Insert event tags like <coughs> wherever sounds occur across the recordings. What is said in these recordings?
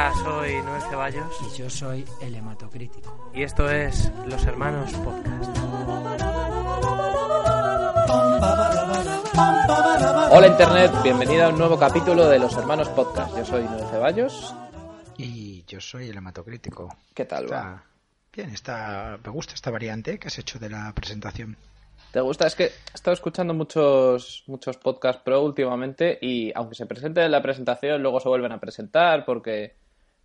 Hola, soy Noel Ceballos. Y yo soy el hematocrítico. Y esto es Los Hermanos Podcast. Hola Internet, bienvenida a un nuevo capítulo de Los Hermanos Podcast. Yo soy Noel Ceballos. Y yo soy el hematocrítico. ¿Qué tal Está- va? Bien, está, me gusta esta variante que has hecho de la presentación. ¿Te gusta? Es que he estado escuchando muchos, muchos podcasts pro últimamente y aunque se presente en la presentación, luego se vuelven a presentar porque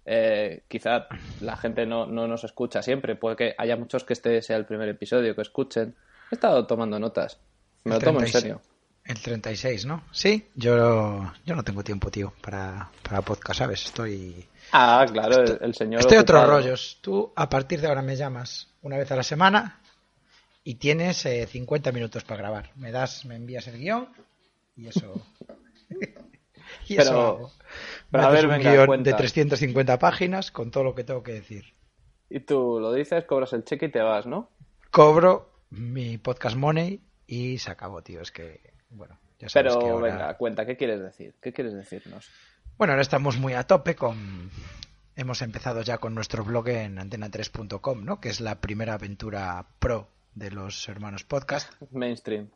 eh, quizá la gente no, no nos escucha siempre. Puede que haya muchos que este sea el primer episodio que escuchen. He estado tomando notas. Me lo El tomo en 36 serio. El 36, ¿no? Sí, yo, yo no tengo tiempo, tío, para, para podcast, ¿sabes? Estoy, Ah, claro, el, el señor. estoy a otros ocupado. rollos. Tú, a partir de ahora, me llamas una vez a la semana y tienes eh, 50 minutos para grabar. Me das, me envías el guion y eso... <laughs> y eso Pero- hago. Pero a ver, un venga, guion cuenta. de 350 páginas con todo lo que tengo que decir. Y tú lo dices, cobras el cheque y te vas, ¿no? cobro mi podcast money y se acabó, tío. Es que, bueno, ya sabes Pero que ahora... venga, cuenta, ¿qué quieres decir? ¿Qué quieres decirnos? Bueno, ahora estamos muy a tope con... Hemos empezado ya con nuestro blog en antena3.com, ¿no? Que es la primera aventura pro de los hermanos podcast, Mainstream.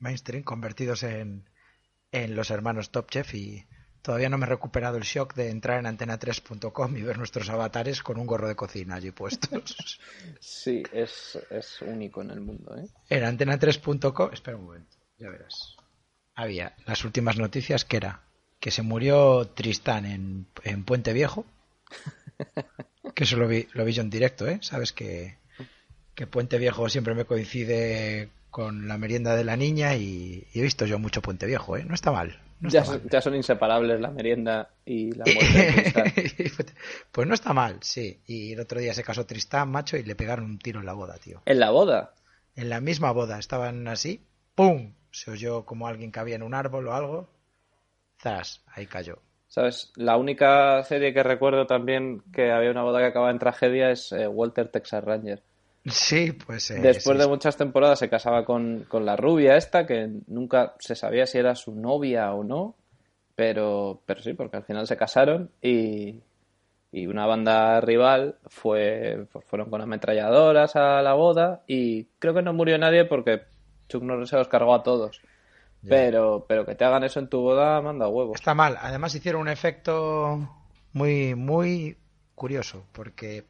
mainstream, convertidos en, en los hermanos Top Chef y todavía no me he recuperado el shock de entrar en antena3.com y ver nuestros avatares con un gorro de cocina allí puestos. <laughs> Sí, es, es único en el mundo, ¿eh? En antena3.com, espera un momento, ya verás. Había las últimas noticias que era que se murió Tristán en, en Puente Viejo. <laughs> Que eso lo vi, lo vi yo en directo, ¿eh? Sabes que, que Puente Viejo siempre me coincide con la merienda de la niña y, y he visto yo mucho Puente Viejo, ¿eh? No está mal. No Ya, son- ya son inseparables la merienda y la <laughs> muerte de <laughs> pues no está mal, sí. Y el otro día se casó Tristán, macho, y le pegaron un tiro en la boda, tío. En la boda. En la misma boda estaban así, ¡pum! Se oyó como alguien cabía en un árbol o algo. ¡Zas! Ahí cayó. ¿Sabes? La única serie que recuerdo también que había una boda que acababa en tragedia es eh, Walter Texas Ranger. Sí, pues. eh, Después sí, de muchas temporadas se casaba con, con la rubia esta, que nunca se sabía si era su novia o no, pero, pero sí, porque al final se casaron y, y una banda rival fue, fueron con ametralladoras a la boda y creo que no murió nadie porque Chuck Norris se los cargó a todos. Pero, pero que te hagan eso en tu boda, manda huevos. Está mal. Además hicieron un efecto muy, muy curioso, porque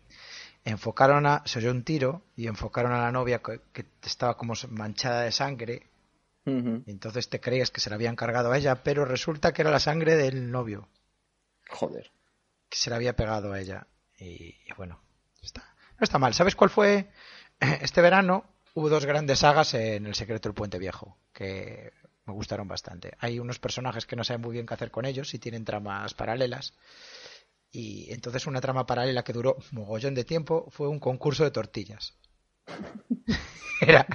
enfocaron a. Se oyó un tiro y enfocaron a la novia que, que estaba como manchada de sangre. Y entonces te creías que se la habían cargado a ella, pero resulta que era la sangre del novio Joder. que se la había pegado a ella. Y, y bueno, está, no está mal. ¿Sabes cuál fue? <clears throat> Este verano hubo dos grandes sagas en El secreto del puente viejo que me gustaron bastante. Hay unos personajes que no saben muy bien qué hacer con ellos y tienen tramas paralelas. Y entonces una trama paralela que duró mogollón de tiempo fue un concurso de tortillas. <laughs> Era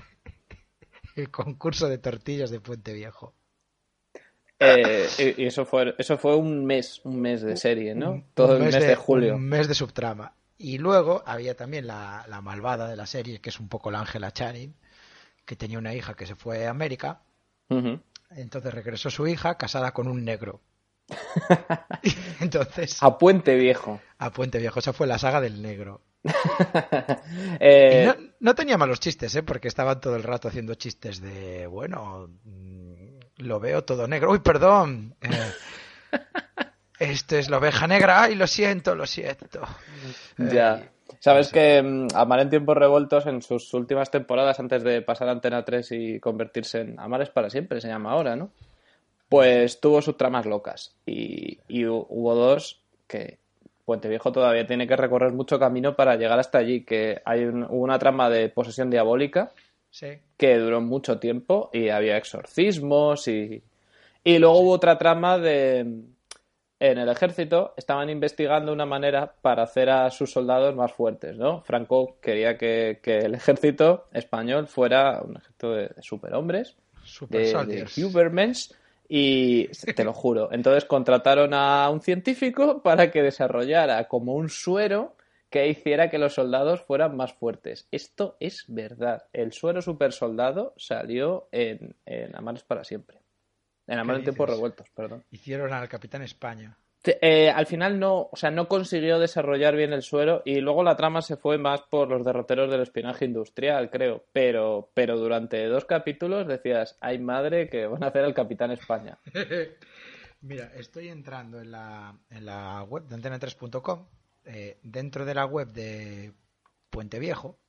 el concurso de tortillas de Puente Viejo. Eh, y eso fue, eso fue un mes, un mes de serie, ¿no? Un- Todo un el mes de julio. Un mes de subtrama. Y luego había también la, la malvada de la serie, que es un poco la Ángela Channing, que tenía una hija que se fue a América. Entonces regresó su hija casada con un negro. <laughs> Entonces, A Puente Viejo. a Puente Viejo, esa fue la saga del negro. <laughs> Eh, no, no tenía malos chistes, ¿eh? porque estaban todo el rato haciendo chistes de, bueno, mm, lo veo todo negro. Uy, perdón. eh, esto es la oveja negra. Ay, lo siento, lo siento. Ya. Ay, Sabes que mm, Amar en tiempos revoltos en sus últimas temporadas, antes de pasar a Antena 3 y convertirse en Amar es para siempre, se llama ahora, ¿no? Pues tuvo sus tramas locas. Y, y hu- hubo dos que Puente Viejo todavía tiene que recorrer mucho camino para llegar hasta allí. Que hay un- hubo una trama de posesión diabólica Sí. que duró mucho tiempo y había exorcismos y, y luego hubo otra trama de en el ejército estaban investigando una manera para hacer a sus soldados más fuertes, ¿no? Franco quería que, que el ejército español fuera un ejército de, de superhombres, Super de, de Soldiers. Hubermans y te lo juro. Entonces contrataron a un científico para que desarrollara como un suero que hiciera que los soldados fueran más fuertes. Esto es verdad. El suero super soldado salió en, en Amares para siempre. En Amar en tiempos revueltos, perdón. Hicieron al Capitán España. Eh, al final no, o sea, no consiguió desarrollar bien el suero y luego la trama se fue más por los derroteros del espionaje industrial, creo. Pero, pero durante dos capítulos decías, ay madre, que van a hacer el Capitán España. <laughs> Mira, estoy entrando en la, en la web de antena3.com. Eh, dentro de la web de Puente Viejo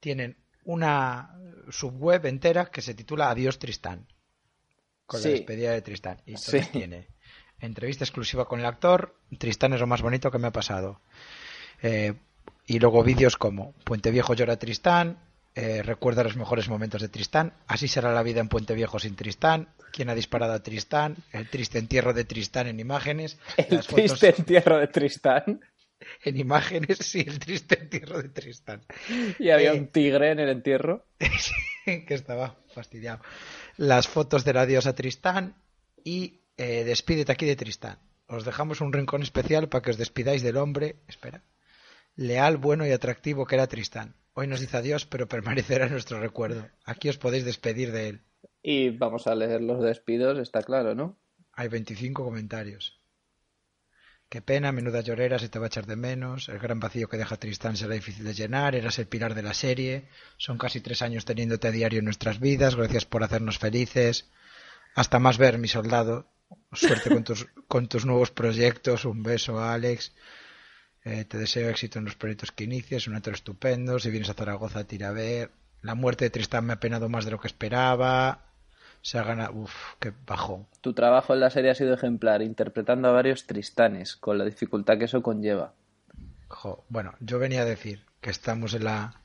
tienen una subweb entera que se titula Adiós Tristán. Con Sí. la despedida de Tristán. Y Sí. tiene entrevista exclusiva con el actor. Tristán es lo más bonito que me ha pasado. Eh, y luego vídeos como Puente Viejo llora Tristán. eh, recuerda los mejores momentos de Tristán. Así será la vida en Puente Viejo sin Tristán. ¿Quién ha disparado a Tristán? El triste entierro de Tristán en imágenes. El Las fotos triste entierro de Tristán. en imágenes, sí, el triste entierro de Tristán. Y había Eh. un tigre en el entierro. <laughs> que estaba fastidiado. Las fotos del adiós a Tristán y eh, despídete aquí de Tristán. Os dejamos un rincón especial para que os despidáis del hombre, espera, leal, bueno y atractivo que era Tristán. Hoy nos dice adiós, pero permanecerá en nuestro recuerdo. Aquí os podéis despedir de él. Y vamos a leer los despidos, está claro, ¿no? Hay 25 comentarios. Qué pena, menuda llorera, se te va a echar de menos. El gran vacío que deja Tristán será difícil de llenar. Eras el pilar de la serie. Son casi tres años teniéndote a diario en nuestras vidas. Gracias por hacernos felices. Hasta más ver, mi soldado. Suerte con tus, con tus nuevos proyectos. Un beso, Alex. Eh, te deseo éxito en los proyectos que inicies. Un actor estupendo. Si vienes a Zaragoza, tira a ver. La muerte de Tristán me ha penado más de lo que esperaba. Se ha ganado. Uf, qué bajón. Tu trabajo en la serie ha sido ejemplar, interpretando a varios Tristanes, con la dificultad que eso conlleva. Jo, bueno, yo venía a decir que estamos en la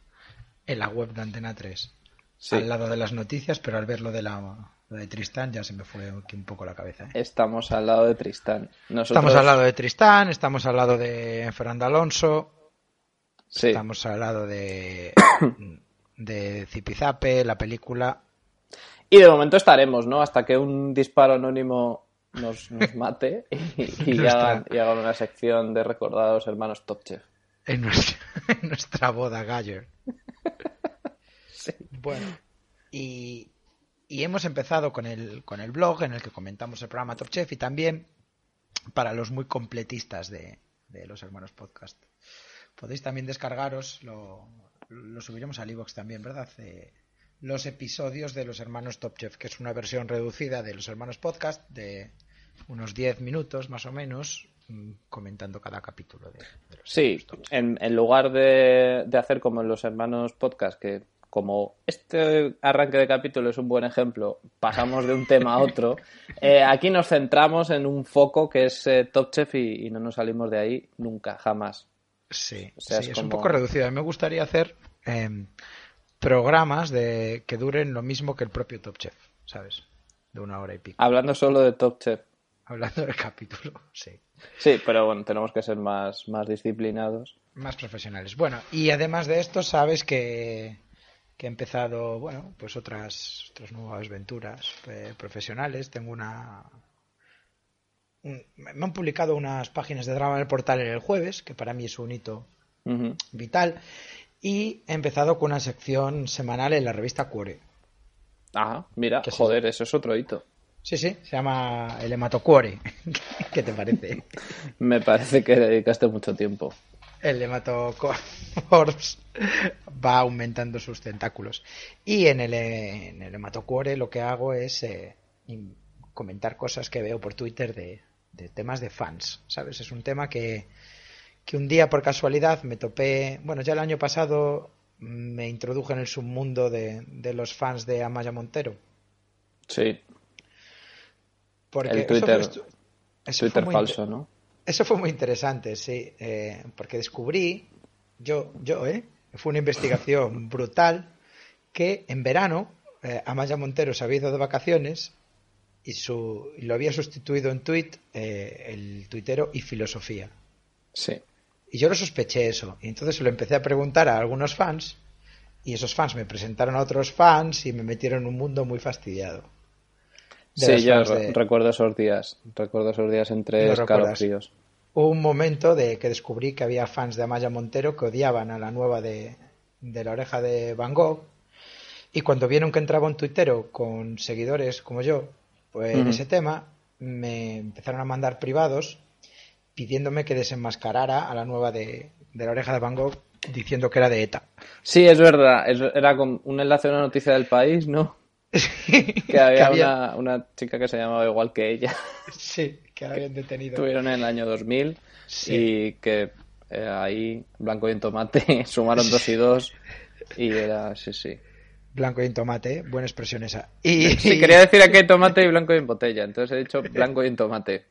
en la web de Antena 3, Sí. al lado de las noticias, pero al ver lo de la lo de Tristán ya se me fue aquí un poco la cabeza. ¿eh? Estamos al lado de Tristán. Nosotros... Estamos al lado de Tristán, estamos al lado de Fernando Alonso, Sí. estamos al lado de <coughs> de Zipizape, la película. Y de momento estaremos, ¿no? Hasta que un disparo anónimo nos, nos mate y, <laughs> y hagan, y hagan una sección de recordados hermanos Top Chef. En nuestra, <laughs> en nuestra boda Galler. <laughs> Bueno, y, y hemos empezado con el, con el blog en el que comentamos el programa Top Chef y también para los muy completistas de, de los hermanos podcast. Podéis también descargaros, lo, lo subiremos al iVoox también, ¿verdad? Eh, los episodios de los hermanos Top Chef, que es una versión reducida de los hermanos podcast de unos 10 minutos más o menos, mm, comentando cada capítulo de, de los Sí, en lugar de, de hacer como en los hermanos podcast, que como este arranque de capítulo es un buen ejemplo, pasamos de un tema a <laughs> otro, eh, aquí nos centramos en un foco que es eh, Top Chef y, y no nos salimos de ahí nunca, jamás. Sí, O sea, sí, es un poco reducido. A mí me gustaría hacer em, programas de que duren lo mismo que el propio Top Chef, ¿sabes? De una hora y pico. Hablando solo de Top Chef. Hablando del capítulo, <laughs> sí. Sí, pero bueno, tenemos que ser más, más disciplinados. Más profesionales. Bueno, y además de esto, sabes que, que he empezado, bueno, pues otras, otras nuevas aventuras eh, profesionales. Tengo una... un- me han publicado unas páginas de drama en el portal el jueves, que para mí es un hito vital. Y he empezado con una sección semanal en la revista Cuore. Ah, mira, Que joder, eso es otro hito. Sí, sí, se llama el hematocuore. <laughs> ¿Qué te parece? <laughs> Me parece que dedicaste mucho tiempo. El hematocorps <laughs> va aumentando sus tentáculos. Y en el, en el hematocuore lo que hago es eh, comentar cosas que veo por Twitter de, de temas de fans, ¿sabes? Es un tema que, que un día por casualidad me topé, bueno, ya el año pasado me introduje en el submundo de, de los fans de Amaya Montero. Sí, Porque el eso fue Twitter, eso Twitter falso, ¿no? Eso fue muy interesante, sí, eh, porque descubrí, yo, yo, ¿eh? Fue una investigación brutal que en verano eh, Amaya Montero se había ido de vacaciones y, su, lo había sustituido en tweet eh, el tuitero y filosofía. Sí. Y yo lo sospeché eso. Y entonces lo empecé a preguntar a algunos fans y esos fans me presentaron a otros fans y me metieron en un mundo muy fastidiado. Sí, yo de- recuerdo esos días. Recuerdo esos días entre escalofríos. Hubo un momento de que descubrí que había fans de Amaya Montero que odiaban a la nueva de, de la oreja de Van Gogh. Y cuando vieron que entraba un tuitero con seguidores como yo, pues en ese tema, me empezaron a mandar privados pidiéndome que desenmascarara a la nueva de, de la oreja de Van Gogh diciendo que era de ETA. Sí, es verdad. Es- era con un enlace a una noticia del país, ¿no? Que había, Una, una chica que se llamaba igual que ella. <laughs> Sí, que habían detenido. Estuvieron en el año 2000 Sí. y que eh, ahí Blanco y en Tomate <laughs> sumaron dos y dos y era, sí, sí. Blanco y en tomate, buena expresión esa. Y Sí, <laughs> quería decir aquí tomate y blanco y en botella, entonces he dicho blanco y en tomate.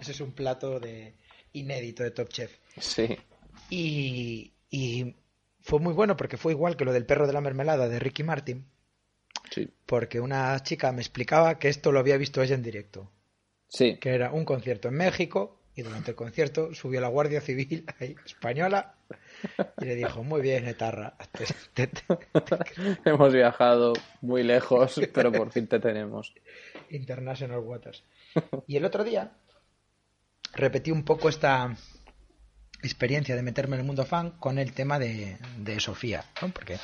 ese es un plato de inédito de Top Chef. Sí. Y, y fue muy bueno porque fue igual que lo del perro de la mermelada de Ricky Martin, Sí. porque una chica me explicaba que esto lo había visto ella en directo, Sí. que era un concierto en México y durante el concierto subió la Guardia Civil <laughs> ahí, española y le dijo, muy bien, Etarra, te- te- te- Hemos viajado muy lejos, pero por fin te tenemos. International Waters. Y el otro día repetí un poco esta experiencia de meterme en el mundo fan con el tema de, de Sofía, ¿no? porque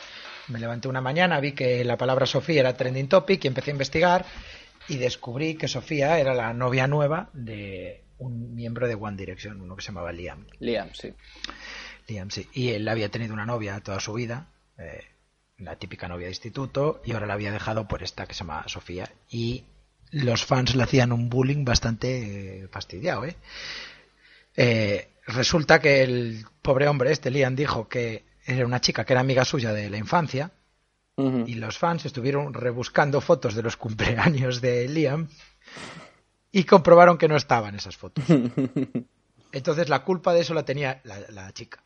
me levanté una mañana, vi que la palabra Sofía era trending topic y empecé a investigar y descubrí que Sofía era la novia nueva de un miembro de One Direction, uno que se llamaba Liam. Liam, sí. Liam, sí. Y él había tenido una novia toda su vida, eh, la típica novia de instituto, y ahora la había dejado por esta que se llama Sofía. Y los fans le hacían un bullying bastante eh, fastidiado, ¿eh? Eh, Resulta que el pobre hombre este, Liam, dijo que era una chica que era amiga suya de la infancia, y los fans estuvieron rebuscando fotos de los cumpleaños de Liam y comprobaron que no estaban esas fotos. <laughs> Entonces la culpa de eso la tenía la, la chica.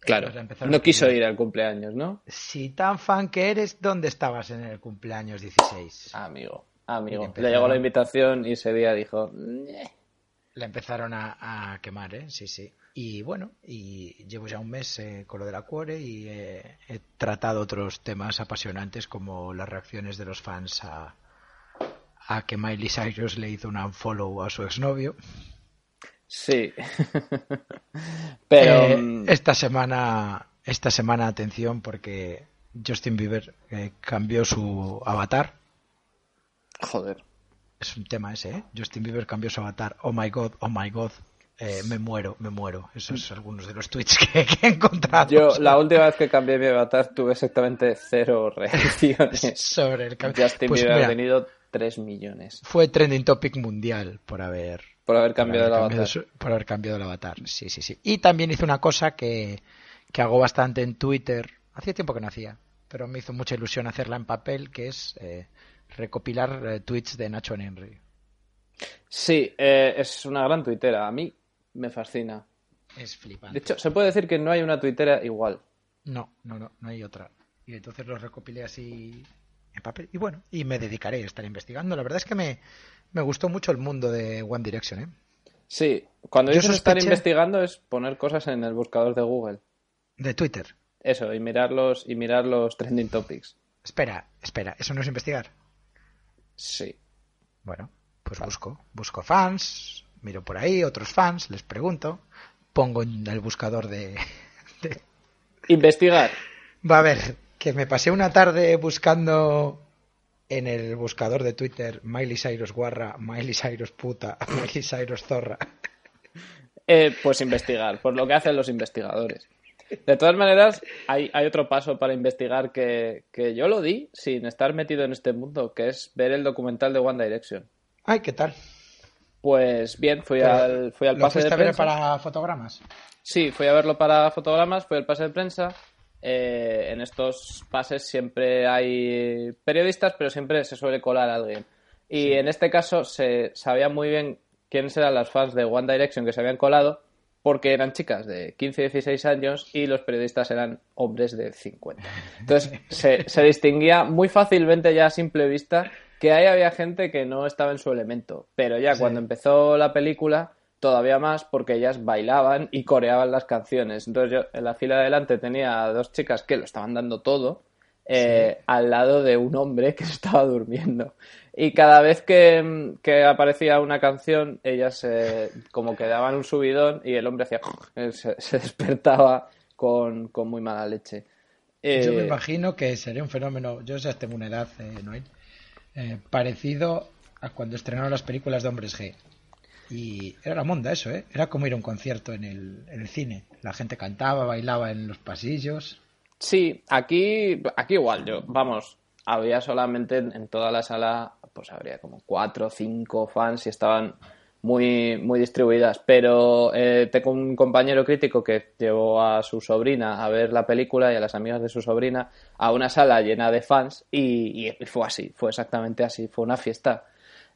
Claro, no quiso ir al cumpleaños, ¿no? Si tan fan que eres, ¿dónde estabas en el cumpleaños 16? Amigo, amigo. Le llegó la invitación y ese día dijo. La empezaron a, a quemar, ¿eh? Sí, sí. Y bueno, y llevo ya un mes eh, con lo de la cuore y eh, he tratado otros temas apasionantes como las reacciones de los fans a, a que Miley Cyrus le hizo un unfollow a su exnovio. sí. <laughs> Pero... Eh, mm, esta semana, esta semana atención porque Justin Bieber eh, cambió su avatar. Joder. Es un tema ese, ¿eh? Justin Bieber cambió su avatar. Oh my god, oh my god. Eh, me muero, me muero. Esos son algunos de los tweets que, que he encontrado. Yo la última vez que cambié mi avatar tuve exactamente cero reacciones. <laughs> sobre el cambio. Justin Pues Bieber ha tenido 3 millones fue trending topic mundial por haber por haber por cambiado haber el cambiado avatar. por haber cambiado el avatar. Sí, sí, sí. Y también hizo una cosa que, que hago bastante en Twitter. Hacía tiempo que no hacía, pero me hizo mucha ilusión hacerla en papel, que es eh, recopilar eh, tweets de Nacho Henry. Sí, eh, es una gran tuitera. A mí me fascina. Es flipante. De hecho, se puede decir que no hay una tuitera igual. No, no, no, no hay otra. Y entonces los recopilé así en papel. Y bueno, y me dedicaré a estar investigando. La verdad es que me, me gustó mucho el mundo de One Direction, ¿eh? Sí, cuando Yo dices estar sospeché- investigando es poner cosas en el buscador de Google. De Twitter. Eso, y mirar los, y mirar los trending topics. Espera, espera, ¿eso no es investigar? Sí. Bueno, pues busco, busco fans, miro por ahí, otros fans, les pregunto, pongo en el buscador de... <laughs> de- Investigar. Va a ver, que me pasé una tarde buscando en el buscador de Twitter Miley Cyrus guarra, Miley Cyrus puta, <laughs> Miley Cyrus zorra. Eh, pues investigar, por lo que hacen los investigadores. De todas maneras, hay, hay otro paso para investigar que, que yo lo di sin estar metido en este mundo, que es ver el documental de One Direction. Ay, ¿qué tal? Pues bien, fui Pero, al, fui al ¿Lo pase de a ver prensa. para fotogramas? Sí, fui a verlo para fotogramas, fui al pase de prensa. Eh, en estos pases siempre hay periodistas, pero siempre se suele colar alguien. Y en este caso se sabía muy bien quiénes eran las fans de One Direction que se habían colado, porque eran chicas de 15 y 16 años y los periodistas eran hombres de 50. Entonces <laughs> se, se distinguía muy fácilmente ya a simple vista que ahí había gente que no estaba en su elemento. Pero ya Sí. cuando empezó la película, todavía más porque ellas bailaban y coreaban las canciones. Entonces yo en la fila de adelante tenía a dos chicas que lo estaban dando todo eh, al lado de un hombre que <laughs> estaba durmiendo. Y cada vez que, que aparecía una canción, ellas eh, como que daban un subidón y el hombre hacía <laughs> se, se despertaba con, con muy mala leche. Yo me Eh, imagino que sería un fenómeno, yo ya tengo una edad, eh, Noel, eh, parecido a cuando estrenaron las películas de Hombres G. Y era la monda eso, ¿eh? Era como ir a un concierto en el, en el cine. La gente cantaba, bailaba en los pasillos. Sí, aquí, aquí igual, yo, vamos, había solamente en, toda la sala, pues habría como cuatro o cinco fans y estaban muy, muy distribuidas. Pero eh, tengo un compañero crítico que llevó a su sobrina a ver la película y a las amigas de su sobrina a una sala llena de fans y, y fue así, fue exactamente así, fue una fiesta.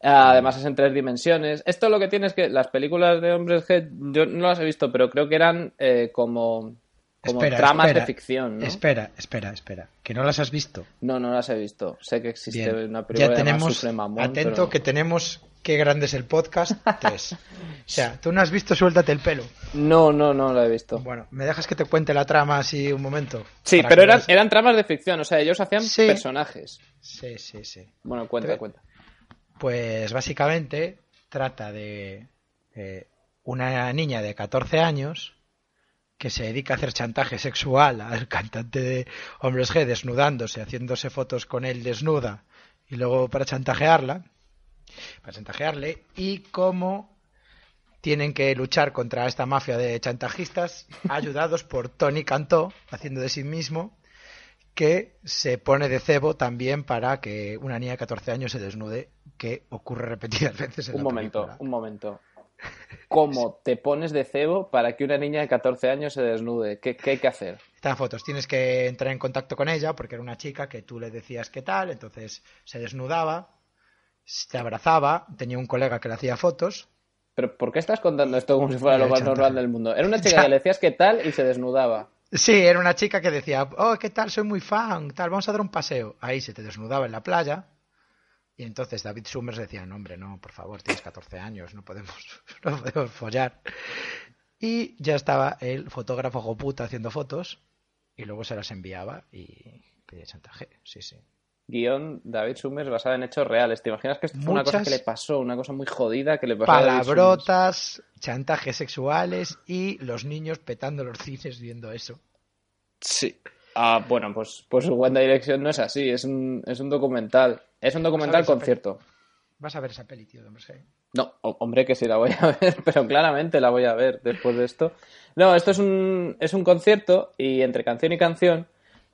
Además es en tres dimensiones. Esto lo que tiene es que las películas de Hombres G, yo no las he visto, pero creo que eran eh, como, como Espera, tramas espera, de ficción, ¿no? Espera, espera, espera. ¿Que no las has visto? No, no las he visto. Sé que existe Bien. una película Ya tenemos, atento pero- que tenemos Qué grande es el podcast 3. <laughs> o sea, tú no has visto Suéltate el pelo. No, no, no la he visto. Bueno, ¿me dejas que te cuente la trama así un momento? Sí, pero eran, eran tramas de ficción, o sea, ellos hacían Sí. personajes. Sí, sí, sí. Bueno, cuenta, Pero- cuenta. Pues básicamente trata de eh, una niña de 14 años que se dedica a hacer chantaje sexual al cantante de Hombres G desnudándose, haciéndose fotos con él desnuda y luego para chantajearla, para chantajearle y cómo tienen que luchar contra esta mafia de chantajistas ayudados por Tony Cantó haciendo de sí mismo que se pone de cebo también para que una niña de 14 años se desnude, que ocurre repetidas veces en Un la momento, película. un momento. ¿Cómo te pones de cebo para que una niña de 14 años se desnude? ¿Qué, qué hay que hacer? Están fotos, tienes que entrar en contacto con ella porque era una chica que tú le decías qué tal, entonces se desnudaba, se abrazaba, tenía un colega que le hacía fotos. ¿Pero por qué estás contando esto como si fuera lo <laughs> más normal del mundo? Era una chica <laughs> Ya. que le decías qué tal y se desnudaba. Sí, era una chica que decía, oh, ¿qué tal? Soy muy fan, tal, vamos a dar un paseo. Ahí se te desnudaba en la playa. Y entonces David Summers decía, no, hombre, no, por favor, tienes 14 años, no podemos, <laughs> no podemos follar. Y ya estaba el fotógrafo Goputa haciendo fotos y luego se las enviaba y pedía chantaje. Sí, sí. Guión David Summers basado en hechos reales. ¿Te imaginas que esto fue una cosa que le pasó? Una cosa muy jodida que le pasó a David? Palabrotas, chantajes sexuales y los niños petando los cines viendo eso. Sí. Ah, bueno, pues, pues One Direction no es así, es un, es un documental. Es un documental ¿Sabes esa concierto. Vas a ver esa peli, tío. No, ho- hombre, que sí la voy a <laughs> ver, pero claramente la voy a ver después de esto. No, esto es un, es un concierto y entre canción y canción,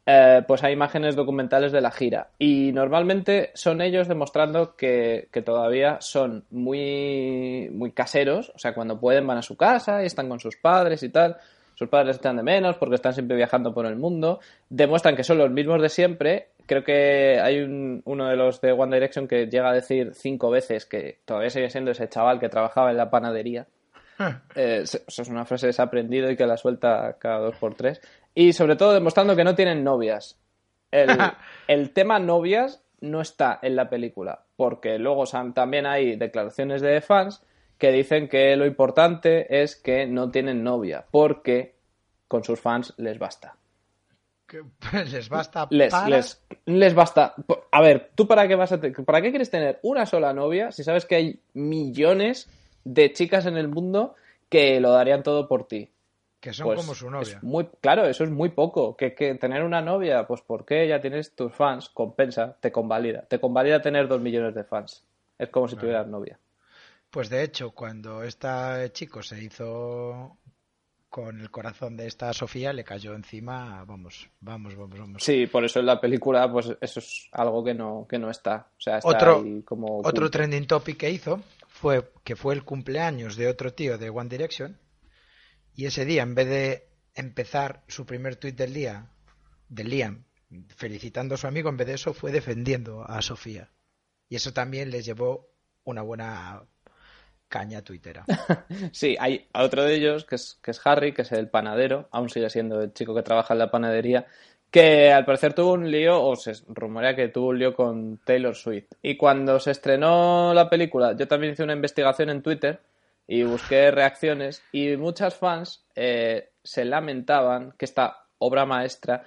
eh, pues hay imágenes documentales de la gira. Y normalmente son ellos demostrando que, que todavía son muy, muy caseros, o sea, cuando pueden van a su casa y están con sus padres y tal. Sus padres echan de menos porque están siempre viajando por el mundo. Demuestran que son los mismos de siempre. Creo que hay un- uno de los de One Direction que llega a decir cinco veces que todavía sigue siendo ese chaval que trabajaba en la panadería. Eh, eso es una frase desaprendido y que la suelta cada dos por tres. Y sobre todo demostrando que no tienen novias. El, <laughs> el tema novias no está en la película, porque luego también hay declaraciones de fans que dicen que lo importante es que no tienen novia, porque con sus fans les basta. Que les basta <laughs> Les, para... les, les basta. A ver, ¿tú para qué vas a te- para qué quieres tener una sola novia si sabes que hay millones de chicas en el mundo que lo darían todo por ti? que son Pues como su novia. es muy, claro, eso es muy poco. Que, que tener una novia, pues porque ya tienes tus fans, compensa, te convalida. Te convalida tener dos millones de fans. Es como si tuvieras novia. Pues de hecho, cuando este chico se hizo con el corazón de esta Sofía, le cayó encima, vamos, vamos, vamos, vamos. Sí, por eso en la película, pues eso es algo que no, que no está. O sea, está Otro- ahí como Otro trending topic que hizo fue que fue el cumpleaños de otro tío de One Direction y ese día, en vez de empezar su primer tuit del día, de Liam, felicitando a su amigo, en vez de eso fue defendiendo a Sofía. Y eso también les llevó una buena caña tuitera. <laughs> Sí, hay otro de ellos, que es, que es Harry, que es el panadero, aún sigue siendo el chico que trabaja en la panadería, que al parecer tuvo un lío, o se rumorea que tuvo un lío con Taylor Swift. Y cuando se estrenó la película, yo también hice una investigación en Twitter y busqué reacciones y muchas fans eh, se lamentaban que esta obra maestra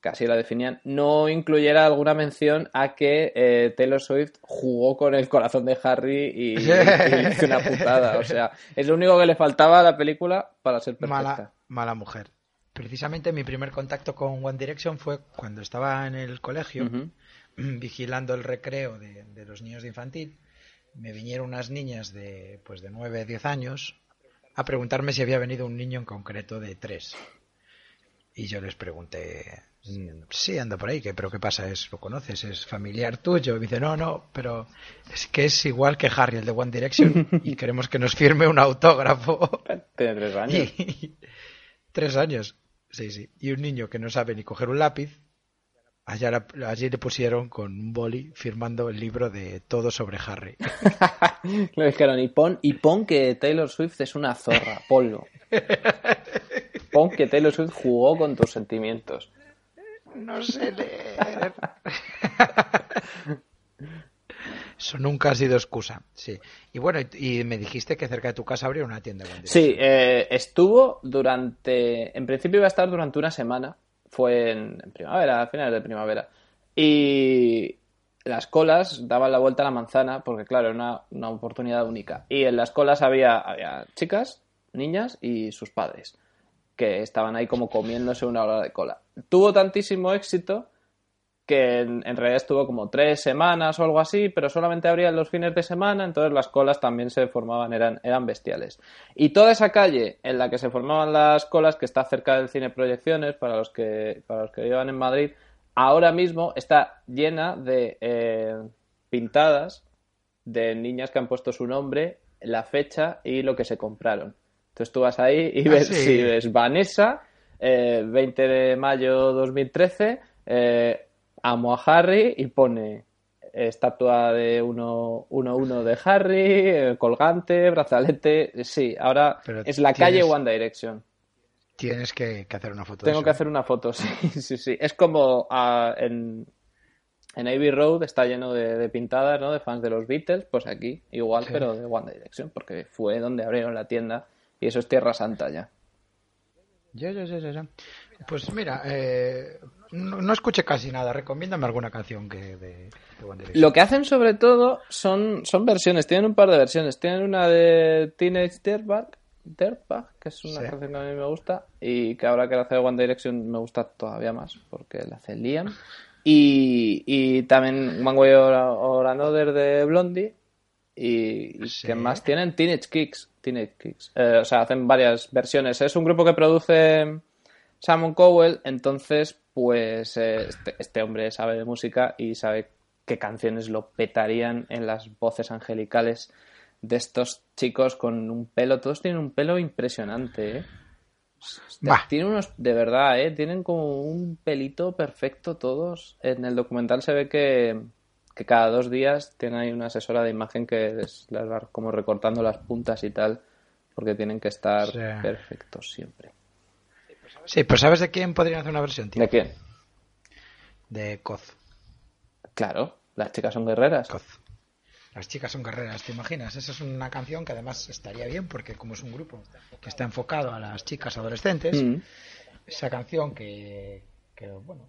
casi la definían, no incluyera alguna mención a que eh, Taylor Swift jugó con el corazón de Harry y, y le hizo una putada. O sea, es lo único que le faltaba a la película para ser perfecta. mala, mala mujer. Precisamente mi primer contacto con One Direction fue cuando estaba en el colegio <clears throat> vigilando el recreo de, de los niños de infantil me vinieron unas niñas de pues de 9, 10 años a preguntarme si había venido un niño en concreto de 3. Y yo les pregunté, sí, anda por ahí, que, pero ¿qué pasa? ¿Es, ¿Lo conoces? ¿Es familiar tuyo? Y me dice, no, no, pero es que es igual que Harry, el de One Direction, <laughs> y queremos que nos firme un autógrafo. Tiene tres años. <laughs> Y- tres años, sí, sí. Y un niño que no sabe ni coger un lápiz, allá allí le pusieron con un boli firmando el libro de todo sobre Harry. <laughs> Le dijeron, y pon, y pon que Taylor Swift es una zorra, ponlo. Pon que Taylor Swift jugó con tus sentimientos. No sé leer. <laughs> Eso nunca ha sido excusa, sí. Y bueno, y me dijiste que cerca de tu casa habría una tienda. Sí, eh, estuvo durante. En principio iba a estar durante una semana. Fue en, en primavera, a finales de primavera. Y las colas daban la vuelta a la manzana, porque claro, era una, una oportunidad única. Y en las colas había, había chicas, niñas y sus padres, que estaban ahí como comiéndose una hora de cola. Tuvo tantísimo éxito que en, realidad estuvo como tres semanas o algo así, pero solamente abrían los fines de semana, entonces las colas también se formaban, eran, eran bestiales. Y toda esa calle en la que se formaban las colas, que está cerca del cine Proyecciones, para los que, para los que vivan en Madrid, ahora mismo está llena de eh, pintadas de niñas que han puesto su nombre, la fecha y lo que se compraron. Entonces tú vas ahí y Ah, ves, sí. sí, ves Vanessa, eh, 20 de mayo 2013, eh, amo a Harry y pone estatua de 1-1 de Harry, eh, colgante, brazalete. Sí, ahora Pero es la calle One Direction. Tienes que, que hacer una foto de Tengo eso. que hacer una foto, <laughs> sí, sí, sí. Es como ah, en, en Abbey Road está lleno de, de pintadas, ¿no? De fans de los Beatles, pues aquí igual, Sí. pero de One Direction, porque fue donde abrieron la tienda y eso es Tierra Santa ya. Ya, ya, ya, ya. Pues mira, eh, no, no escuché casi nada. Recomiéndame alguna canción que de, de One Direction. Lo que hacen sobre todo son, son versiones, tienen un par de versiones. Tienen una de Teenage Dirtbag, Dirtbag, que es una Sí. canción que a mí me gusta y que ahora que la hace One Direction me gusta todavía más porque la hace Liam. Y, y también One Way or, or Another de Blondie. Y, y Sí. que más tienen Teenage Kicks. Teenage Kicks. Eh, o sea, hacen varias versiones. Es un grupo que produce Simon Cowell, entonces, pues eh, este, este hombre sabe de música y sabe qué canciones lo petarían en las voces angelicales de estos chicos con un pelo. Todos tienen un pelo impresionante, ¿eh? Bah. Tienen unos, de verdad, ¿eh? Tienen como un pelito perfecto todos. En el documental se ve que, que cada dos días tiene ahí una asesora de imagen que les, les va como recortando las puntas y tal, porque tienen que estar Sí. perfectos siempre. Sí, pero ¿sabes de quién podrían hacer una versión, tío? ¿De quién? De Coz. Claro, las chicas son guerreras. Coz. Las chicas son guerreras, ¿te imaginas? Esa es una canción que además estaría bien porque como es un grupo que está enfocado a las chicas adolescentes, Mm. esa canción que, que, bueno,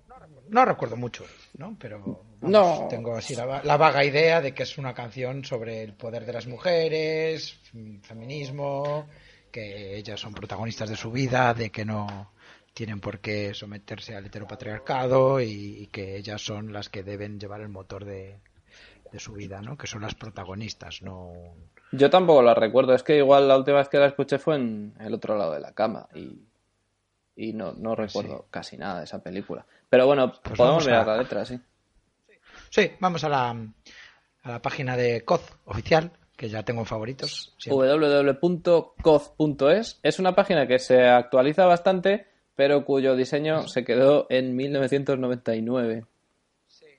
no recuerdo mucho, ¿no? Pero vamos, No. tengo así la, la vaga idea de que es una canción sobre el poder de las mujeres, feminismo, que ellas son protagonistas de su vida, de que no tienen por qué someterse al heteropatriarcado y, y que ellas son las que deben llevar el motor de, de su vida, ¿no? Que son las protagonistas, no Yo tampoco la recuerdo, es que igual la última vez que la escuché fue en el otro lado de la cama y, y no, no recuerdo casi nada de esa película. Pero bueno, Pues podemos vamos a- mirar la letra, sí. Sí, vamos a la, a la página de COZ oficial, que ya tengo en favoritos. www.coz.es es una página que se actualiza bastante, pero cuyo diseño se quedó en 1999.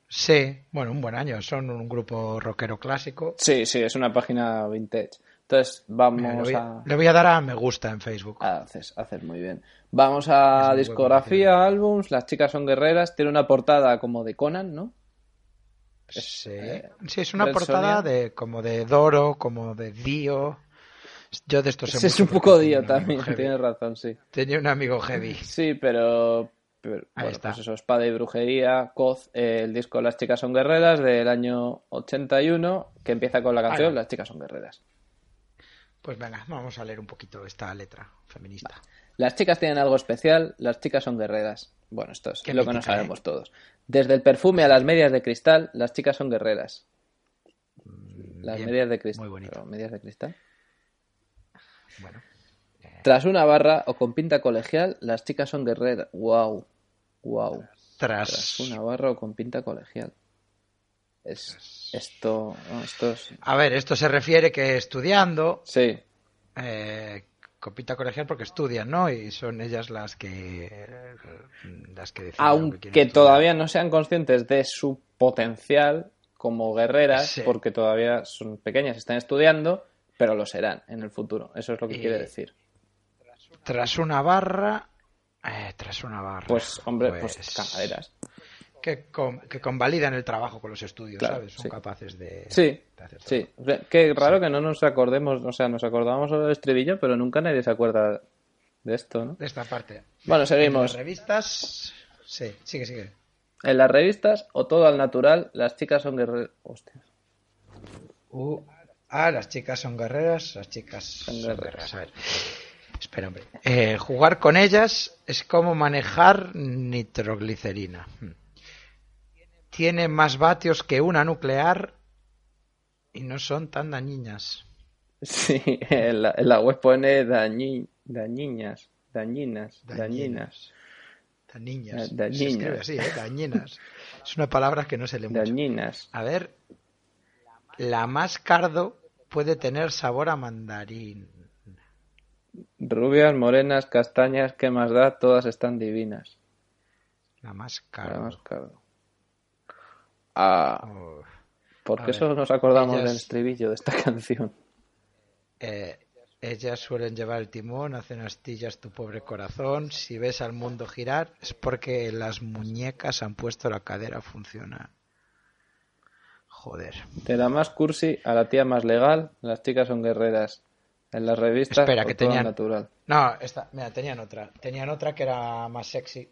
Sí, bueno, un buen año. Son un grupo rockero clásico. Sí, sí, es una página vintage. Entonces, Mira, le, vamos voy, a... le voy a dar a me gusta en Facebook. Haces, haces muy bien. Vamos a discografía, álbums, Las chicas son guerreras. Tiene una portada como de Conan, ¿no? Sí, eh, sí, es una Red portada de como de Doro, como de Dio. Yo de esto sé es un poco Dio también, heavy. tienes razón, sí. Tenía un amigo heavy. Sí, pero, pero Ahí bueno, está. pues eso, Espada y Brujería, Coz, eh, el disco Las chicas son guerreras del año 81, que empieza con la canción Ahí. Las chicas son guerreras. Pues venga, vamos a leer un poquito esta letra feminista. Las chicas tienen algo especial, las chicas son guerreras. Bueno, esto es Qué lo que no mítica, sabemos ¿eh? todos. Desde el perfume a las medias de cristal, las chicas son guerreras. Las Bien, medias de cristal. Muy bonito. pero medias de cristal. Bueno, Tras una barra o con pinta colegial, las chicas son guerreras. Wow. Wow. tras, Tras una barra o con pinta colegial. Es esto, esto es- A ver, esto se refiere que estudiando, Sí, eh, copita colegial porque estudian, ¿no? Y son ellas las que las que aunque todavía no sean conscientes de su potencial como guerreras, Sí. porque todavía son pequeñas, están estudiando, pero lo serán en el futuro. Eso es lo que Y- quiere decir. Tras una barra, eh, tras una barra. Pues, hombre, pues, camareras. Que, con- que convalidan el trabajo con los estudios, Claro, ¿sabes? Son sí. capaces de, Sí, de hacer todo. sí. O sea, Qué raro que no nos acordemos, o sea, nos acordábamos del estribillo, pero nunca nadie se acuerda de esto, ¿no? De esta parte. Bueno, En seguimos. las revistas, sí, sigue, sigue. En las revistas, o todo al natural, las chicas son guerreras. Hostias. Uh, ah, las chicas son guerreras, las chicas son, guerreras. guerreras. A ver. Espera, hombre. Eh, jugar con ellas es como manejar nitroglicerina. Hmm. Tiene más vatios que una nuclear y no son tan dañinas. Sí, en la, en la web pone dañi, dañinas, dañinas, dañinas, Dañinas. Da- Se escribe dañinas. así, ¿eh? Dañinas. Es una palabra que no se lee mucho. dañinas. A ver, la más cardo puede tener sabor a mandarín. Rubias, morenas, castañas, ¿qué más da? Todas están divinas. La más cardo. más caro. Ah. ¿por A qué ver, solo nos acordamos ellas- del estribillo de esta <laughs> canción? Eh, ellas suelen llevar el timón, hacen astillas tu pobre corazón. Si ves al mundo girar, es porque las muñecas han puesto la cadera a funcionar. Joder. De la más cursi a la tía más legal, las chicas son guerreras. En las revistas, Espera, que tenían- natural. No, esta, mira, tenían otra. Tenían otra que era más sexy.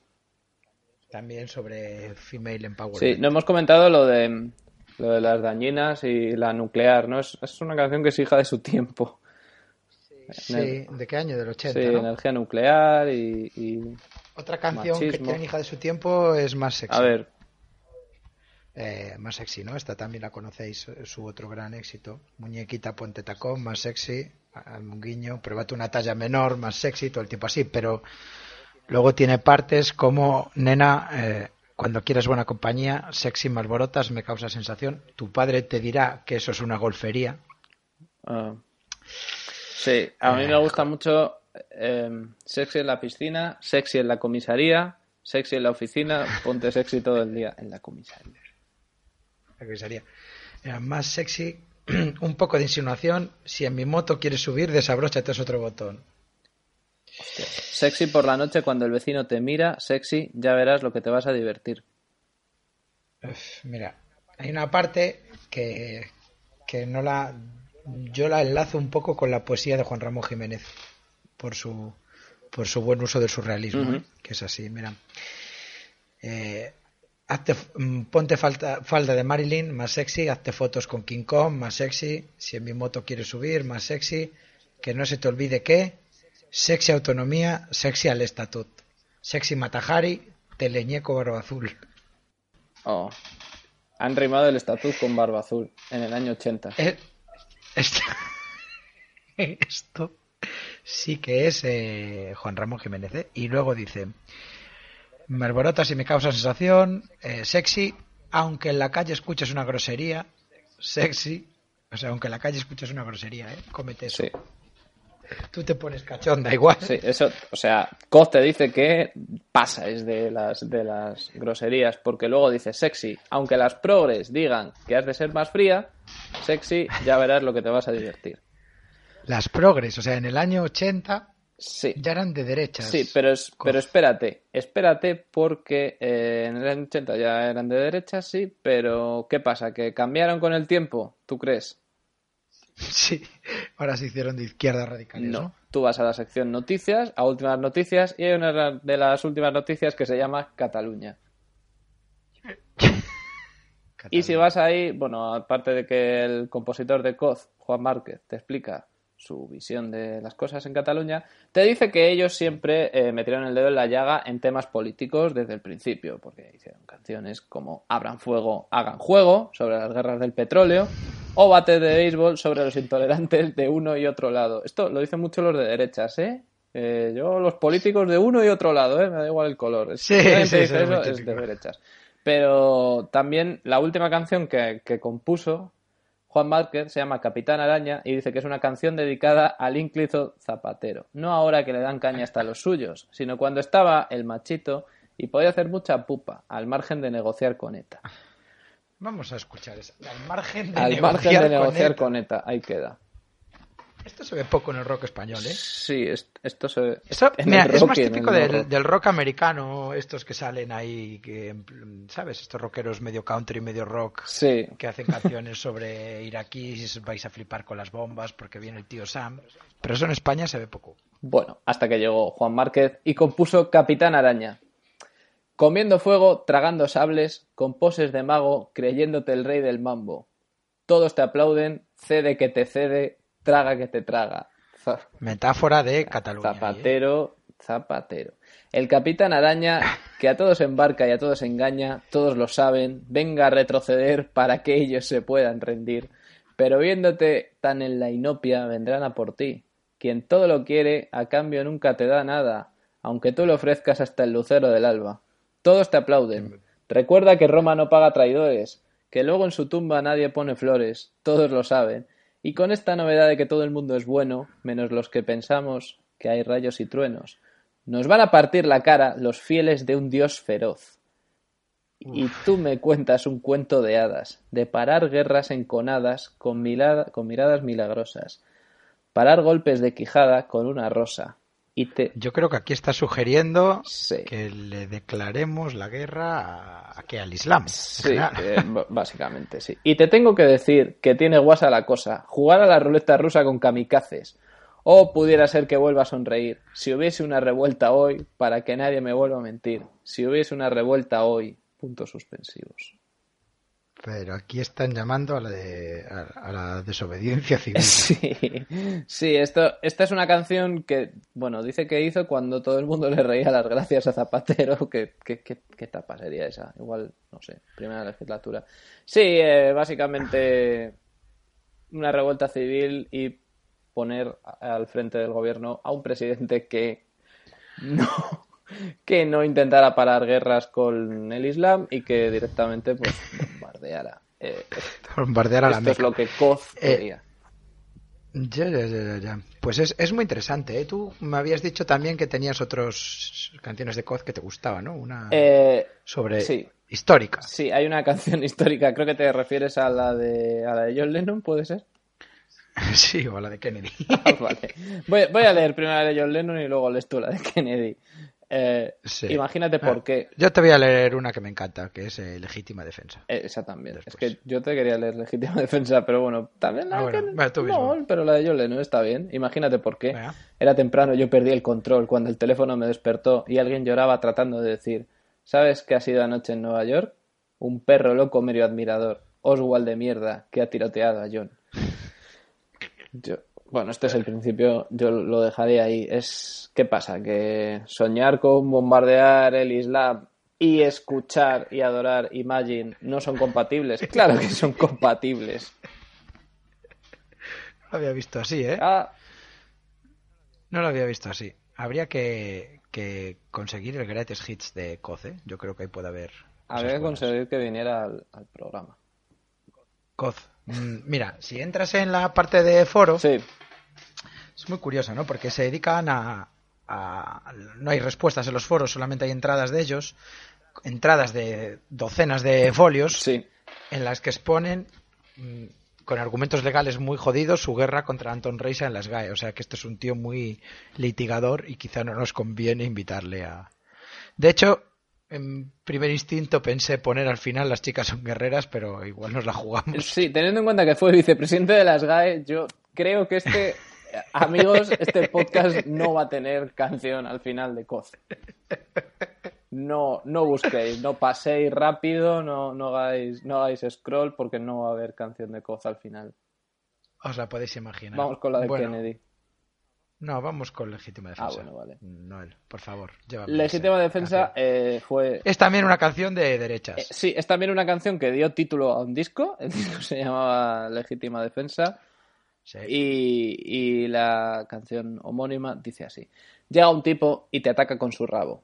También sobre female empowerment. Sí, no hemos comentado lo de lo de las dañinas y la nuclear, ¿no? Es, es una canción que es hija de su tiempo. Sí, ¿de qué año? Del 80, Sí, ¿no? energía nuclear y, y- Otra canción que tiene hija de su tiempo es más sexy. A ver, Eh, más sexy, ¿no? Esta también la conocéis, su otro gran éxito. Muñequita, ponte tacón, más sexy. Hazme un guiño, pruébate una talla menor, más sexy, todo el tiempo así. Pero luego tiene partes como, nena, eh, cuando quieres buena compañía, sexy, más borotas, me causa sensación. Tu padre te dirá que eso es una golfería. ah, sí, a mí Eh, me gusta mucho eh, sexy en la piscina, sexy en la comisaría, sexy en la oficina, ponte sexy todo el día en la comisaría. La sería. Era más sexy, <clears throat> un poco de insinuación. Si en mi moto quieres subir, desabróchate otro botón. Sexy por la noche cuando el vecino te mira, sexy, ya verás lo que te vas a divertir. Uf, Mira, hay una parte que, que no la. Yo la enlazo un poco con la poesía de Juan Ramón Jiménez por su, por su buen uso del surrealismo. ¿eh? que es así, mira. Eh, hazte- mm, ponte falta- falda de Marilyn, más sexy, hazte fotos con King Kong, más sexy, si en mi moto quieres subir, más sexy, que no se te olvide que, sexy autonomía, sexy al estatut, sexy Matajari, teleñeco barba azul. Oh. Han rimado el estatus con barba azul en el año 80. Eh, Esto, <laughs> esto sí que es eh, Juan Ramón Jiménez. ¿eh? Y luego dice, me alborota si me causa sensación, eh, sexy, aunque en la calle escuches una grosería, sexy, o sea, aunque en la calle escuches una grosería, ¿eh? cómete eso. Sí, Tú te pones cachonda igual. sí, eso, o sea, Koz te dice que pasa es de las, de las groserías, porque luego dice sexy, aunque las progres digan que has de ser más fría, sexy, ya verás lo que te vas a divertir. Las progres, o sea, en el año 80 Sí, ya eran de derechas. sí, pero, es, pero espérate, espérate porque eh, en el año 80 ya eran de derecha, sí, pero ¿qué pasa? ¿Que cambiaron con el tiempo? ¿Tú crees? <laughs> Sí, ahora se hicieron de izquierda radicales, ¿no? No, tú vas a la sección noticias, a últimas noticias, y hay una de las últimas noticias que se llama Cataluña. <laughs> Y si vas ahí, bueno, aparte de que el compositor de Coz, Juan Márquez, te explica su visión de las cosas en Cataluña, te dice que ellos siempre eh, metieron el dedo en la llaga en temas políticos desde el principio, porque hicieron canciones como Abran fuego, hagan juego, sobre las guerras del petróleo, o Bate de béisbol sobre los intolerantes de uno y otro lado. Esto lo dicen mucho los de derechas, ¿eh? Eh, yo, los políticos de uno y otro lado, ¿eh? me da igual el color. Sí, sí, eso, es de derechas. Pero también la última canción que, que compuso Juan Márquez se llama Capitán Araña y dice que es una canción dedicada al ínclito zapatero. No ahora que le dan caña hasta los suyos, sino cuando estaba el machito y podía hacer mucha pupa al margen de negociar con ETA. Vamos a escuchar eso. Al margen de Al negociar, margen de con negociar ETA. con ETA, ahí queda. Esto se ve poco en el rock español, ¿eh? Sí, es- esto se ve. Mira, es más típico del, rock. del rock americano, estos que salen ahí, que, ¿sabes? Estos rockeros medio country, medio rock, Sí, que hacen <laughs> canciones sobre iraquíes, vais a flipar con las bombas porque viene el tío Sam. Pero eso en España se ve poco. Bueno, hasta que llegó Juan Márquez y compuso Capitán Araña. Comiendo fuego, tragando sables, con poses de mago, creyéndote el rey del mambo. Todos te aplauden, cede que te cede, traga que te traga. Metáfora de Cataluña. ¿eh? Zapatero, zapatero. El Capitán Araña, que a todos embarca y a todos engaña, todos lo saben, venga a retroceder para que ellos se puedan rendir. Pero viéndote tan en la inopia, vendrán a por ti. Quien todo lo quiere, a cambio nunca te da nada, aunque tú le ofrezcas hasta el lucero del alba. Todos te aplauden. Recuerda que Roma no paga traidores, que luego en su tumba nadie pone flores, todos lo saben. Y con esta novedad de que todo el mundo es bueno, menos los que pensamos que hay rayos y truenos, nos van a partir la cara los fieles de un dios feroz. Y tú me cuentas un cuento de hadas, de parar guerras enconadas con, milada- con miradas milagrosas, parar golpes de quijada con una rosa. Y te... Yo creo que aquí está sugiriendo Sí. que le declaremos la guerra a, ¿a qué? al Islam. Sí, <laughs> eh, básicamente sí. Y te tengo que decir que tiene guasa la cosa. Jugar a la ruleta rusa con kamikazes. O pudiera ser que vuelva a sonreír. Si hubiese una revuelta hoy, para que nadie me vuelva a mentir. Si hubiese una revuelta hoy, puntos suspensivos. Pero aquí están llamando a la, de, a, a la desobediencia <laughs> civil. Sí, sí, esto, esta es una canción que, bueno, dice que hizo cuando todo el mundo le reía las gracias a Zapatero. ¿Qué, qué, qué, qué etapa sería esa? Igual, no sé, primera legislatura. Sí, eh, básicamente una revuelta civil y poner al frente del gobierno a un presidente que no, que no intentara parar guerras con el Islam y que directamente pues bombardeara. Eh, Bombardear a la esto es lo que Koz Eh, quería. Ya, ya, ya, ya, ya. Pues es, es muy interesante, ¿eh? Tú me habías dicho también que tenías otras canciones de Coz que te gustaban, ¿no? Una Eh, sobre sí. histórica. Sí, hay una canción <laughs> histórica, creo que te refieres a la de, a la de John Lennon, ¿puede ser? <laughs> Sí, o la de Kennedy. <laughs> vale. Voy, voy a leer primero la de John Lennon y luego lees tú la de Kennedy. Eh, Sí. Imagínate por Ah, qué. Yo te voy a leer una que me encanta, que es eh, Legítima Defensa. Eh, esa también. Después. Es que yo te quería leer Legítima <laughs> Defensa, pero bueno, también la Ah, de bueno, Kennedy- vale, tú No, mismo. pero la de John Lennon está bien. Imagínate por qué. Venga. Era temprano, yo perdí el control cuando el teléfono me despertó y alguien lloraba tratando de decir, ¿sabes qué ha sido anoche en Nueva York? Un perro loco medio admirador, Oswald de mierda, que ha tiroteado a John. <laughs> Yo, bueno, este es el principio, yo lo dejaré ahí. Es, ¿qué pasa? Que soñar con bombardear el Islam y escuchar y adorar Imagine no son compatibles. <laughs> Claro que son compatibles. No lo había visto así, ¿eh? Ah, No lo había visto así. Habría que, que conseguir el Greatest Hits de Coz, ¿eh? Yo creo que ahí puede haber. habría que conseguir que viniera al, al programa. Coz. Mm, Mira, si entras en la parte de foro, Sí, es muy curioso, ¿no? Porque se dedican a, a- No hay respuestas en los foros, solamente hay entradas de ellos, entradas de docenas de folios sí. en las que exponen mm, con argumentos legales muy jodidos su guerra contra Anton Reisa en las GAE. O sea que esto es un tío muy litigador y quizá no nos conviene invitarle a... De hecho, en primer instinto pensé poner al final las chicas son guerreras, pero igual nos la jugamos. Sí, teniendo en cuenta que fue vicepresidente de las GAE, yo creo que este, <laughs> <laughs> amigos, este podcast no va a tener canción al final de Coz. No, no busquéis, no paséis rápido, no, no hagáis, no hagáis scroll porque no va a haber canción de Coz al final. Os la podéis imaginar. Vamos con la de Bueno, Kennedy. No, vamos con legítima Ah, defensa. bueno, vale. Noel, por favor, llévame Legítima defensa eh, fue Es también una canción de derechas. Eh, sí, es también una canción que dio título a un disco. El disco se llamaba Legítima Defensa. Sí. Y, y la canción homónima dice así: Llega un tipo y te ataca con su rabo.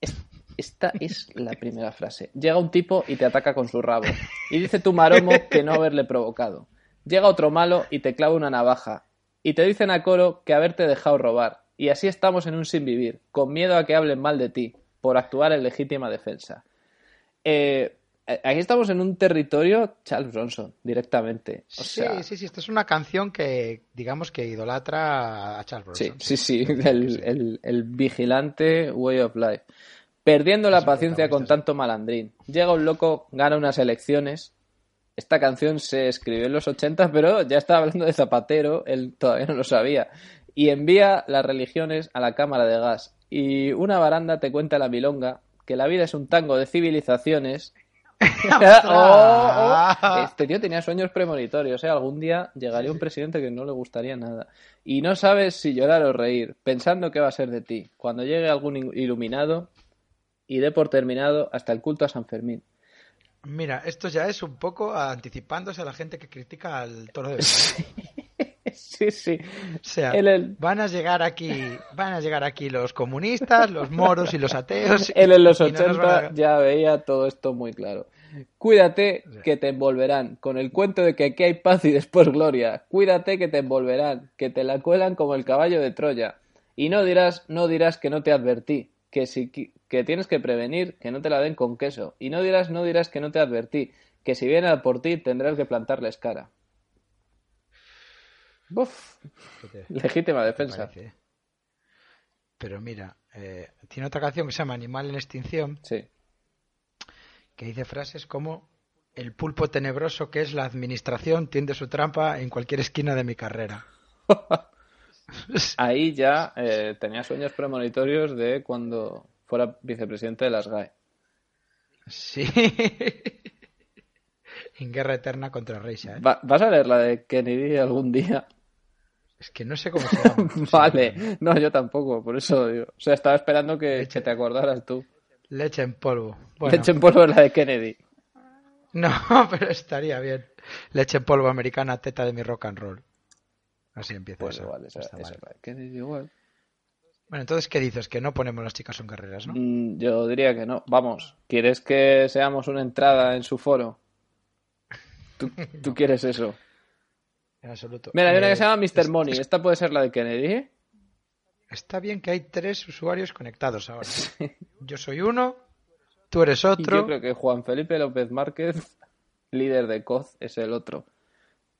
Es- Esta es la <laughs> primera frase. Llega un tipo y te ataca con su rabo. Y dice tu maromo que no haberle provocado. Llega otro malo y te clava una navaja. Y te dicen a coro que haberte dejado robar. Y así estamos en un sin vivir, con miedo a que hablen mal de ti, por actuar en legítima defensa. Eh, aquí estamos en un territorio Charles Bronson, directamente. O sí, sea, sí, sí, esta es una canción que, digamos que idolatra a Charles Sí, Bronson. sí, sí, el, el- el vigilante way of life. Perdiendo la paciencia con tanto malandrín. Llega un loco, gana unas elecciones. Esta canción se escribió en los 80, pero ya estaba hablando de Zapatero, él todavía no lo sabía. Y envía las religiones a la cámara de gas. Y una baranda te cuenta la milonga que la vida es un tango de civilizaciones. <laughs> Oh, oh. Este tío tenía sueños premonitorios, ¿eh? Algún día llegaría un presidente que no le gustaría nada. Y no sabes si llorar o reír, pensando qué va a ser de ti. Cuando llegue algún in- iluminado y dé por terminado hasta el culto a San Fermín. Mira, esto ya es un poco anticipándose a la gente que critica al toro de <laughs> Belén. Sí, sí. O sea, Él, el- van a llegar aquí, van a llegar aquí los comunistas, los moros y los ateos. Él en los y no nos 80 van a- ya veía todo esto muy claro. Cuídate que te envolverán con el cuento de que aquí hay paz y después gloria. Cuídate que te envolverán, que te la cuelan como el caballo de Troya. Y no dirás, no dirás que no te advertí, que si que tienes que prevenir que no te la den con queso. Y no dirás, no dirás que no te advertí, que si vienen a por ti tendrás que plantarles cara. Buf, ¿Qué te- legítima defensa. Pero mira, eh, tiene otra canción que se llama Animal en extinción, Sí. que dice frases como el pulpo tenebroso que es la administración tiende su trampa en cualquier esquina de mi carrera. <laughs> Ahí ya eh, tenía sueños premonitorios de cuando fuera vicepresidente de las GAE. Sí. <laughs> en guerra eterna contra Reisha, ¿eh? Va- ¿Vas a leer la de Kennedy algún día? Es que no sé cómo se llama. <laughs> vale, no, yo tampoco, por eso digo. O sea, estaba esperando que, Leche. que te acordaras tú. Leche en polvo. Bueno, Leche en polvo la de Kennedy. No, <laughs> pero estaría bien. Leche en polvo americana, teta de mi rock and roll. Así empieza Pues eso. igual, No esa, esa Kennedy igual. Bueno, entonces, ¿qué dices? Que no ponemos las chicas son carreras, ¿no? Mm, yo diría que no. Vamos, ¿quieres que seamos una entrada en su foro? ¿Tú, tú quieres eso? En absoluto. Mira, hay una Eh, que se llama Mr. Money. es- Esta puede ser la de Kennedy. Está bien que hay tres usuarios conectados ahora. <laughs> Yo soy uno, tú eres Y otro. yo creo que Juan Felipe López Márquez, <laughs> líder de COZ, es el otro.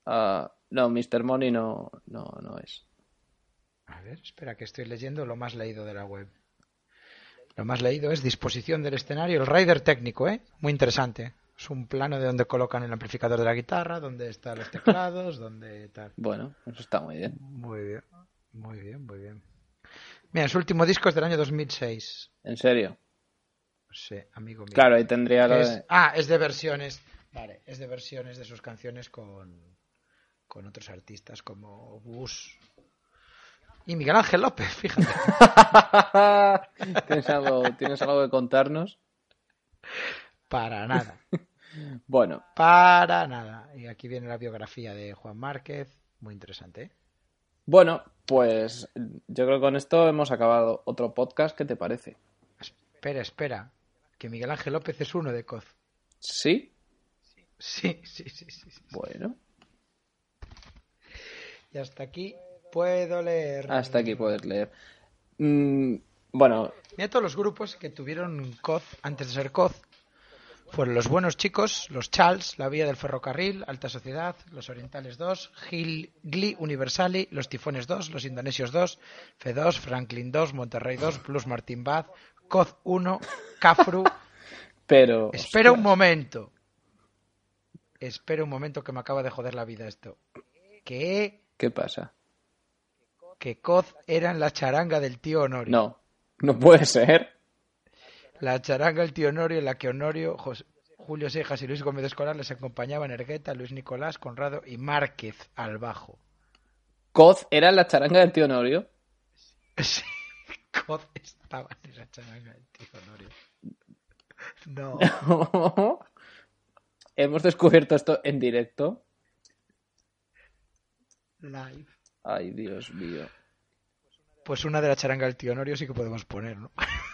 Ah, no, Mr. Money no, no, no es. A ver, espera, que estoy leyendo lo más leído de la web. Lo más leído es disposición del escenario, el rider técnico, ¿eh? Muy interesante. Es un plano de donde colocan el amplificador de la guitarra, donde están los teclados, donde tal. Bueno, eso está muy bien. Muy bien, muy bien, muy bien. Mira, su último disco es del año 2006. En serio. Sí, amigo mío. Claro, ahí tendría lo Es- de... Ah, es de versiones. Vale, es de versiones de sus canciones con, con otros artistas como Bus y Miguel Ángel López, fíjate. <laughs> ¿Tienes, algo, ¿Tienes algo que contarnos? Para nada. Bueno, Para nada. Y aquí viene la biografía de Juan Márquez. Muy interesante. ¿eh? bueno, pues yo creo que con esto hemos acabado otro podcast. ¿Qué te parece? Espera, espera. Que Miguel Ángel López es uno de Coz. ¿Sí? Sí, sí, sí, sí. sí. Bueno, Y hasta aquí puedo leer. hasta aquí puedes leer. Mm, bueno, Mira todos los grupos que tuvieron Coz antes de ser Coz. Fueron los buenos chicos, los Charles, la Vía del Ferrocarril, Alta Sociedad, los Orientales 2, Gil, Glee Universali, los Tifones 2, los Indonesios 2, F2, Franklin 2, Monterrey 2, Plus Martín Bad, Coz 1, Cafru. <laughs> pero... Espera un momento. Espera un momento que me acaba de joder la vida esto. Que, ¿Qué pasa? que Coz era en la charanga del tío Honorio. No, no puede ser. La charanga del tío Honorio en la que Honorio... José- Julio Seijas y Luis Gómez Escolar les acompañaban Ergueta, Luis Nicolás, Conrado y Márquez al bajo. Coz era la charanga del tío Norio. <laughs> Sí, Coz estaba en esa charanga del tío Norio. <laughs> No. Hemos descubierto esto en directo. Live. Ay, Dios mío. Pues una de la charanga del tío Norio sí que podemos poner, ¿no? <laughs>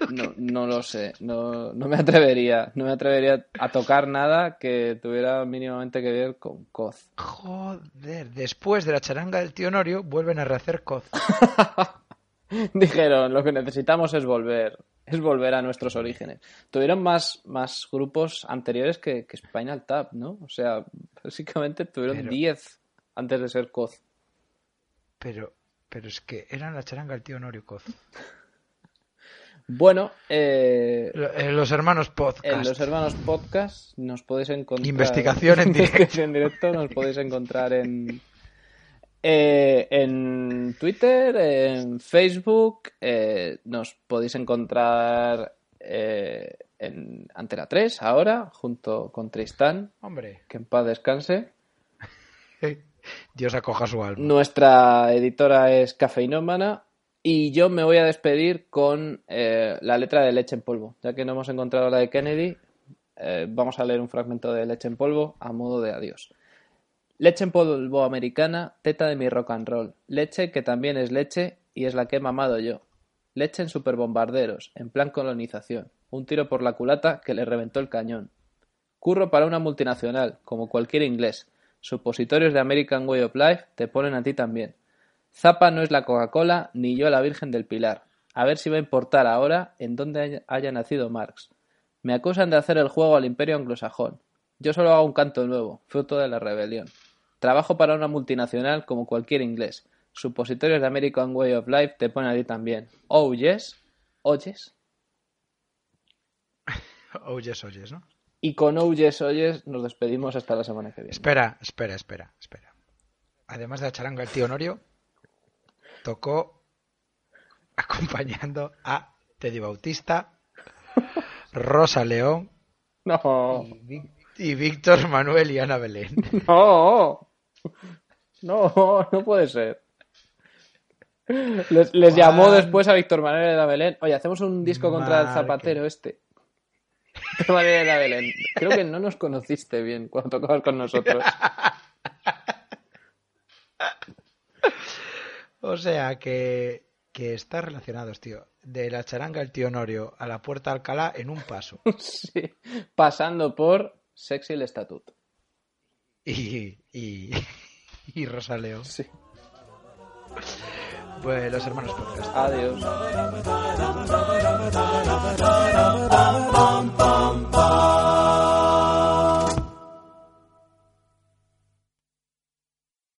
<laughs> No, no lo sé. No, no me atrevería. No me atrevería a tocar nada que tuviera mínimamente que ver con Coz. Joder, después de la charanga del tío Norio vuelven a rehacer Coz. <laughs> Dijeron, lo que necesitamos es volver. Es volver a nuestros orígenes. Tuvieron más, más grupos anteriores que, que Spinal Tap, ¿no? O sea, básicamente tuvieron Pero- 10 antes de ser Coz. Pero, pero es que eran la charanga del tío Norio Coz. Bueno, eh, eh, Los hermanos podcast. En los hermanos podcast nos podéis encontrar. Investigación en <laughs> directo. En directo nos podéis encontrar en. eh, en Twitter, en Facebook, eh, nos podéis encontrar eh, en Antena 3 ahora, junto con Tristán, Hombre, que en paz descanse. <laughs> Dios acoja su alma. Nuestra editora es Cafeinómana y yo me voy a despedir con eh, la letra de Leche en Polvo. Ya que no hemos encontrado la de Kennedy, eh, vamos a leer un fragmento de Leche en Polvo a modo de adiós. Leche en polvo americana, teta de mi rock and roll. Leche que también es leche y es la que he mamado yo. Leche en superbombarderos, en plan colonización. Un tiro por la culata que le reventó el cañón. Curro para una multinacional, como cualquier inglés. Supositorios de American Way of Life te ponen a ti también. Zapa no es la Coca-Cola, ni yo la Virgen del Pilar. A ver si va a importar ahora en dónde haya- nacido Marx. Me acusan de hacer el juego al imperio anglosajón. Yo solo hago un canto nuevo, fruto de la rebelión. Trabajo para una multinacional como cualquier inglés. Supositorios de American Way of Life te ponen a ti también. Oh, yes. Oyes. Oyes, oyes, ¿no? Y con Oh, yes, oyes nos despedimos hasta la semana que viene. Espera, espera, espera, espera. Además de la charanga del tío Norio, tocó acompañando a Teddy Bautista, Rosa León No. y, y Víctor Manuel y Ana Belén. No. No, no puede ser. Les, les llamó después a Víctor Manuel de la Belén. Oye, hacemos un disco contra el zapatero este. Víctor Manuel de la Belén. Creo que no nos conociste bien cuando tocabas con nosotros. <laughs> O sea que, que está relacionados, tío. De la charanga el tío Norio a la puerta Alcalá en un paso. sí, pasando por Sexy el Estatut. Y, y, y Rosaleo. Sí. Pues los hermanos podcast. Adiós.